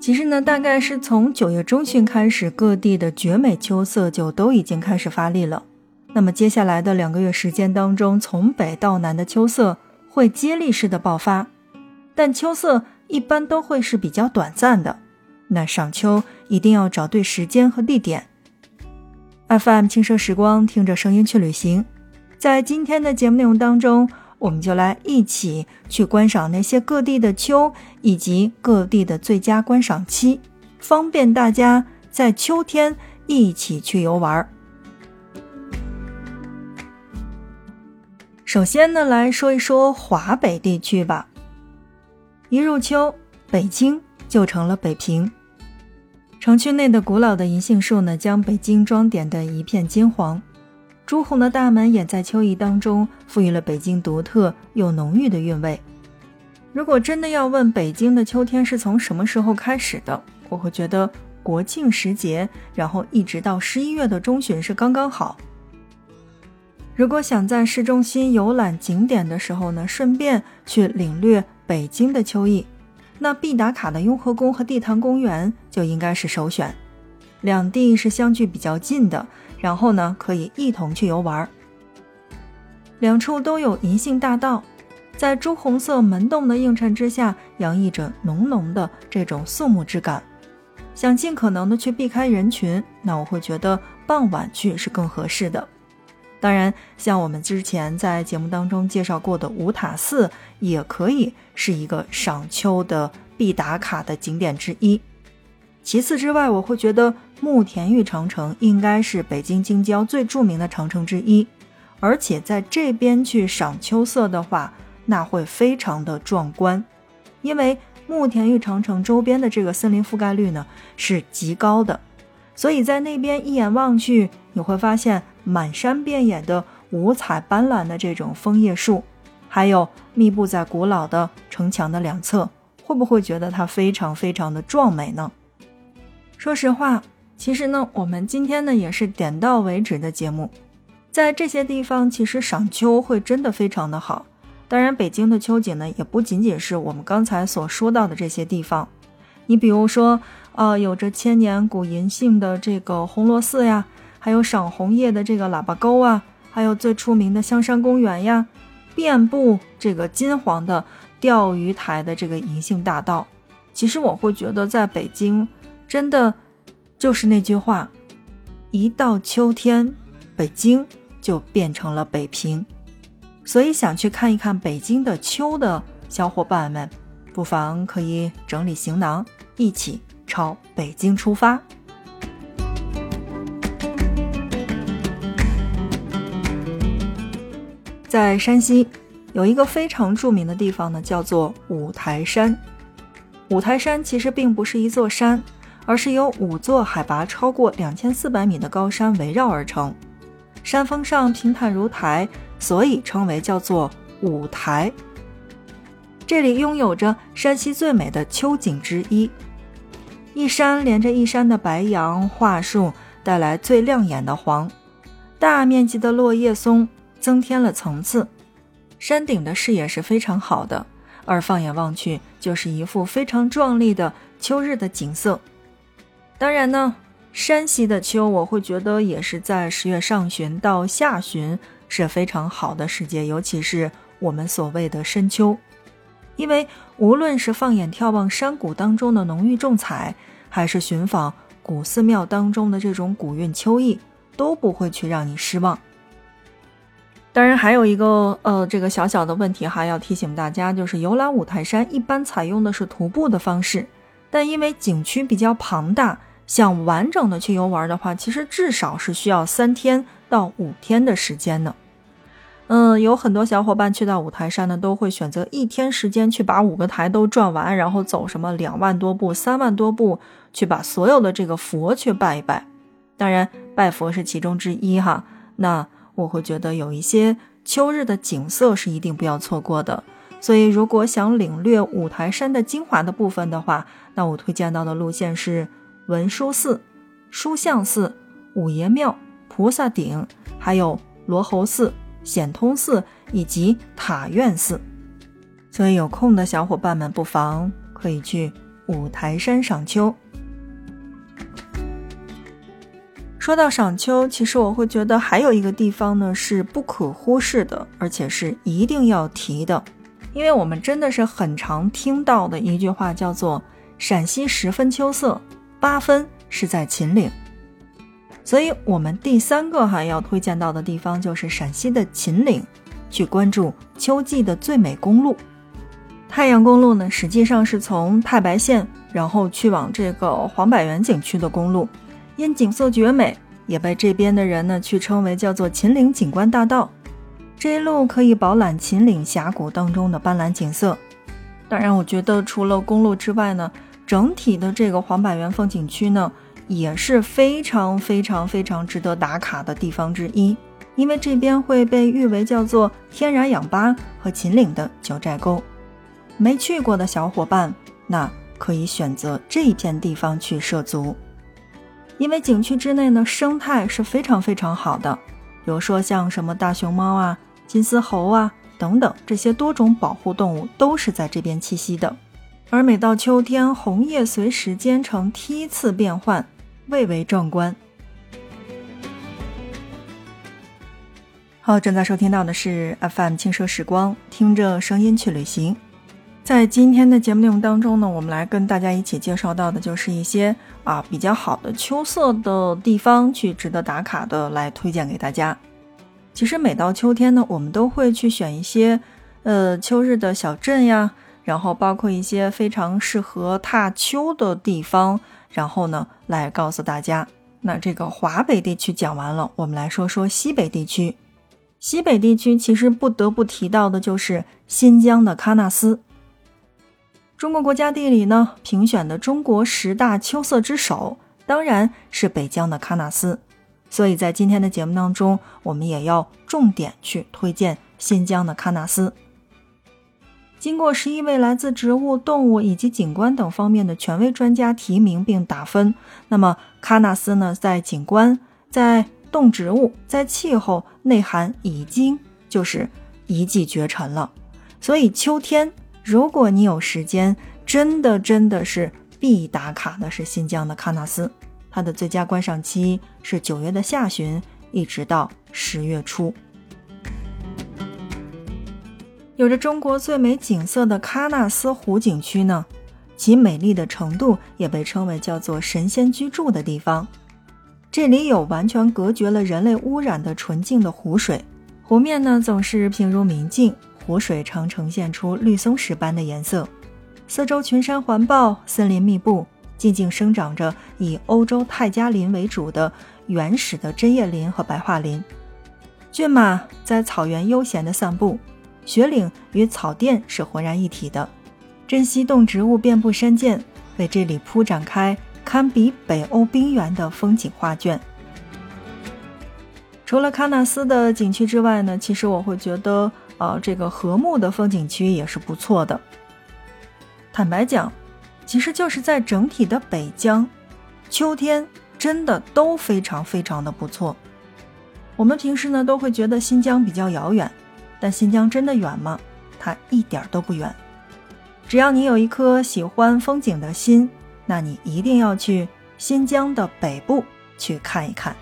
其实呢，大概是从九月中旬开始，各地的绝美秋色就都已经开始发力了。那么接下来的两个月时间当中，从北到南的秋色会接力式的爆发，但秋色一般都会是比较短暂的。那赏秋一定要找对时间和地点。FM 轻奢时光，听着声音去旅行。在今天的节目内容当中。我们就来一起去观赏那些各地的秋，以及各地的最佳观赏期，方便大家在秋天一起去游玩。首先呢，来说一说华北地区吧。一入秋，北京就成了北平。城区内的古老的银杏树呢，将北京装点的一片金黄。朱红的大门也在秋意当中赋予了北京独特又浓郁的韵味。如果真的要问北京的秋天是从什么时候开始的，我会觉得国庆时节，然后一直到十一月的中旬是刚刚好。如果想在市中心游览景点的时候呢，顺便去领略北京的秋意，那必打卡的雍和宫和地坛公园就应该是首选。两地是相距比较近的。然后呢，可以一同去游玩。两处都有银杏大道，在朱红色门洞的映衬之下，洋溢着浓浓的这种肃穆之感。想尽可能的去避开人群，那我会觉得傍晚去是更合适的。当然，像我们之前在节目当中介绍过的五塔寺，也可以是一个赏秋的必打卡的景点之一。其次之外，我会觉得慕田峪长城应该是北京京郊最著名的长城之一，而且在这边去赏秋色的话，那会非常的壮观，因为慕田峪长城周边的这个森林覆盖率呢是极高的，所以在那边一眼望去，你会发现满山遍野的五彩斑斓的这种枫叶树，还有密布在古老的城墙的两侧，会不会觉得它非常非常的壮美呢？说实话，其实呢，我们今天呢也是点到为止的节目，在这些地方，其实赏秋会真的非常的好。当然，北京的秋景呢，也不仅仅是我们刚才所说到的这些地方。你比如说，呃，有着千年古银杏的这个红螺寺呀，还有赏红叶的这个喇叭沟啊，还有最出名的香山公园呀，遍布这个金黄的钓鱼台的这个银杏大道。其实我会觉得，在北京。真的，就是那句话，一到秋天，北京就变成了北平。所以想去看一看北京的秋的小伙伴们，不妨可以整理行囊，一起朝北京出发。在山西有一个非常著名的地方呢，叫做五台山。五台山其实并不是一座山。而是由五座海拔超过两千四百米的高山围绕而成，山峰上平坦如台，所以称为叫做五台。这里拥有着山西最美的秋景之一，一山连着一山的白杨桦树带来最亮眼的黄，大面积的落叶松增添了层次，山顶的视野是非常好的，而放眼望去就是一幅非常壮丽的秋日的景色。当然呢，山西的秋，我会觉得也是在十月上旬到下旬是非常好的时节，尤其是我们所谓的深秋，因为无论是放眼眺望山谷当中的浓郁重彩，还是寻访古寺庙当中的这种古韵秋意，都不会去让你失望。当然，还有一个呃，这个小小的问题哈，要提醒大家，就是游览五台山一般采用的是徒步的方式，但因为景区比较庞大。想完整的去游玩的话，其实至少是需要三天到五天的时间呢。嗯，有很多小伙伴去到五台山呢，都会选择一天时间去把五个台都转完，然后走什么两万多步、三万多步，去把所有的这个佛去拜一拜。当然，拜佛是其中之一哈。那我会觉得有一些秋日的景色是一定不要错过的。所以，如果想领略五台山的精华的部分的话，那我推荐到的路线是。文殊寺、书相寺、五爷庙、菩萨顶，还有罗侯寺、显通寺以及塔院寺，所以有空的小伙伴们不妨可以去五台山赏秋。说到赏秋，其实我会觉得还有一个地方呢是不可忽视的，而且是一定要提的，因为我们真的是很常听到的一句话，叫做“陕西十分秋色，八分是在秦岭”。所以，我们第三个还要推荐到的地方就是陕西的秦岭，去关注秋季的最美公路——太阳公路呢。实际上是从太白县，然后去往这个黄柏园景区的公路。因景色绝美，也被这边的人呢去称为叫做秦岭景观大道。这一路可以饱览秦岭峡谷当中的斑斓景色。当然，我觉得除了公路之外呢，整体的这个黄柏园风景区呢也是非常非常非常值得打卡的地方之一。因为这边会被誉为叫做天然氧吧和秦岭的九寨沟。没去过的小伙伴，那可以选择这一片地方去涉足。因为景区之内呢，生态是非常非常好的，比如说像什么大熊猫啊、金丝猴啊等等这些多种保护动物都是在这边栖息的。而每到秋天，红叶随时间呈梯次变换，蔚为壮观。好，正在收听到的是 FM 轻奢时光，听着声音去旅行。在今天的节目内容当中呢，我们来跟大家一起介绍到的就是一些啊比较好的秋色的地方，去值得打卡的来推荐给大家。其实每到秋天呢，我们都会去选一些呃秋日的小镇呀，然后包括一些非常适合踏秋的地方，然后呢来告诉大家。那这个华北地区讲完了，我们来说说西北地区。西北地区其实不得不提到的就是新疆的喀纳斯。中国国家地理呢评选的中国十大秋色之首，当然是北疆的喀纳斯。所以在今天的节目当中，我们也要重点去推荐新疆的喀纳斯。经过十一位来自植物、动物以及景观等方面的权威专家提名并打分，那么喀纳斯呢，在景观、在动植物、在气候内涵已经就是一骑绝尘了。所以秋天。如果你有时间，真的真的是必打卡的是新疆的喀纳斯，它的最佳观赏期是九月的下旬，一直到十月初。有着中国最美景色的喀纳斯湖景区呢，其美丽的程度也被称为叫做神仙居住的地方。这里有完全隔绝了人类污染的纯净的湖水，湖面呢总是平如明镜。湖水常呈现出绿松石般的颜色，四周群山环抱，森林密布，静静生长着以欧洲泰加林为主的原始的针叶林和白桦林。骏马在草原悠闲地散步，雪岭与草甸是浑然一体的。珍稀动植物遍布山涧，为这里铺展开堪比北欧冰原的风景画卷。除了喀纳斯的景区之外呢，其实我会觉得。呃，这个和睦的风景区也是不错的。坦白讲，其实就是在整体的北疆，秋天真的都非常非常的不错。我们平时呢都会觉得新疆比较遥远，但新疆真的远吗？它一点都不远。只要你有一颗喜欢风景的心，那你一定要去新疆的北部去看一看。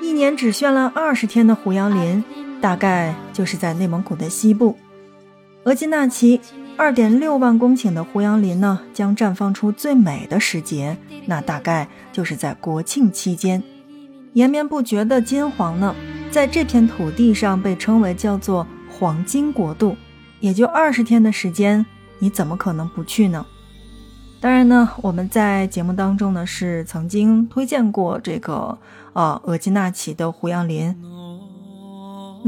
一年只绚烂二十天的胡杨林，大概就是在内蒙古的西部。额济纳旗二点六万公顷的胡杨林呢，将绽放出最美的时节，那大概就是在国庆期间。延绵不绝的金黄呢，在这片土地上被称为叫做黄金国度。也就二十天的时间，你怎么可能不去呢？当然呢，我们在节目当中呢是曾经推荐过这个呃额济纳旗的胡杨林。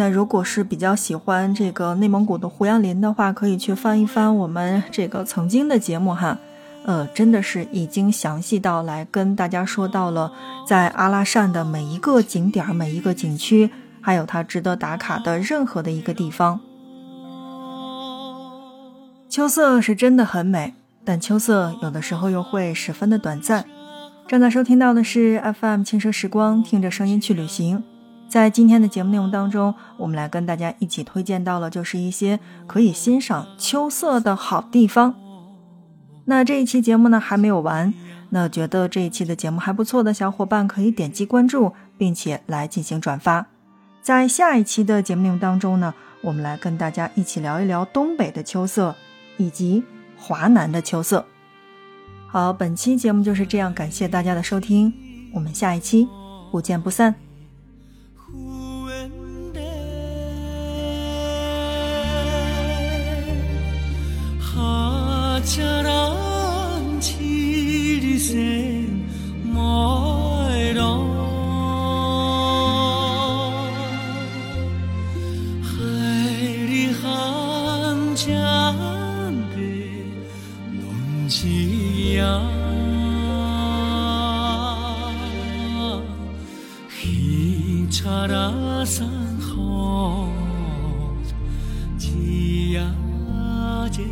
那如果是比较喜欢这个内蒙古的胡杨林的话，可以去翻一翻我们这个曾经的节目哈，呃，真的是已经详细到来跟大家说到了在阿拉善的每一个景点、每一个景区，还有它值得打卡的任何的一个地方。秋色是真的很美。但秋色有的时候又会十分的短暂，正在收听到的是 FM 轻奢时光，听着声音去旅行。在今天的节目内容当中，我们来跟大家一起推荐到了，就是一些可以欣赏秋色的好地方。那这一期节目呢还没有完，那觉得这一期的节目还不错的小伙伴可以点击关注，并且来进行转发。在下一期的节目内容当中呢，我们来跟大家一起聊一聊东北的秋色，以及华南的秋色。好，本期节目就是这样，感谢大家的收听，我们下一期不见不散。查兰齐里森玛尔，海里汉江的隆吉亚，黑茶拉山后吉亚吉。